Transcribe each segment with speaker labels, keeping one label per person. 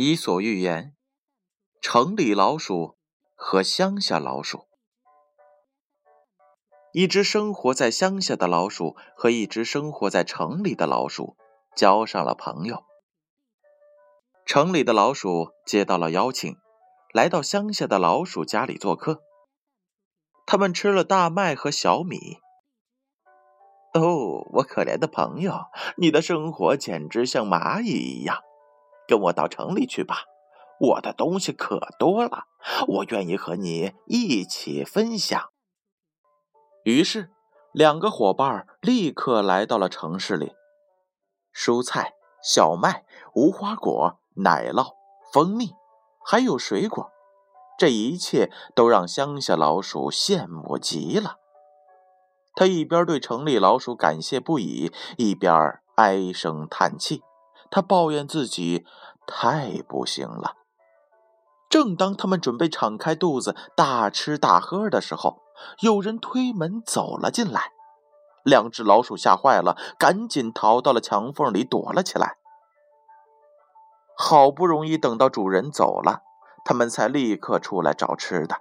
Speaker 1: 伊索寓言：城里老鼠和乡下老鼠。一只生活在乡下的老鼠和一只生活在城里的老鼠交上了朋友。城里的老鼠接到了邀请，来到乡下的老鼠家里做客。他们吃了大麦和小米。哦，我可怜的朋友，你的生活简直像蚂蚁一样。跟我到城里去吧，我的东西可多了，我愿意和你一起分享。于是，两个伙伴立刻来到了城市里。蔬菜、小麦、无花果、奶酪、蜂蜜，还有水果，这一切都让乡下老鼠羡慕极了。他一边对城里老鼠感谢不已，一边唉声叹气。他抱怨自己太不行了。正当他们准备敞开肚子大吃大喝的时候，有人推门走了进来。两只老鼠吓坏了，赶紧逃到了墙缝里躲了起来。好不容易等到主人走了，他们才立刻出来找吃的。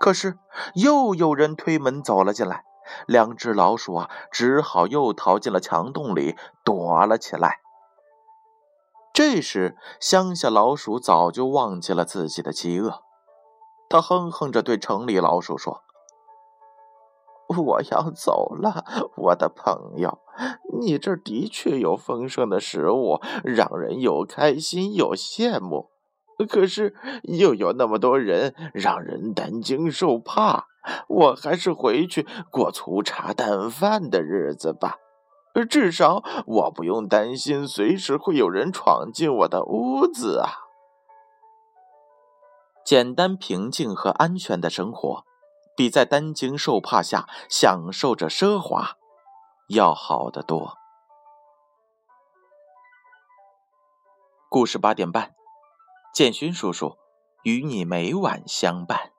Speaker 1: 可是又有人推门走了进来，两只老鼠啊，只好又逃进了墙洞里躲了起来。这时，乡下老鼠早就忘记了自己的饥饿，他哼哼着对城里老鼠说：“我要走了，我的朋友，你这的确有丰盛的食物，让人又开心又羡慕。可是又有那么多人，让人担惊受怕。我还是回去过粗茶淡饭的日子吧。”至少我不用担心随时会有人闯进我的屋子啊！简单、平静和安全的生活，比在担惊受怕下享受着奢华要好得多。故事八点半，建勋叔叔与你每晚相伴。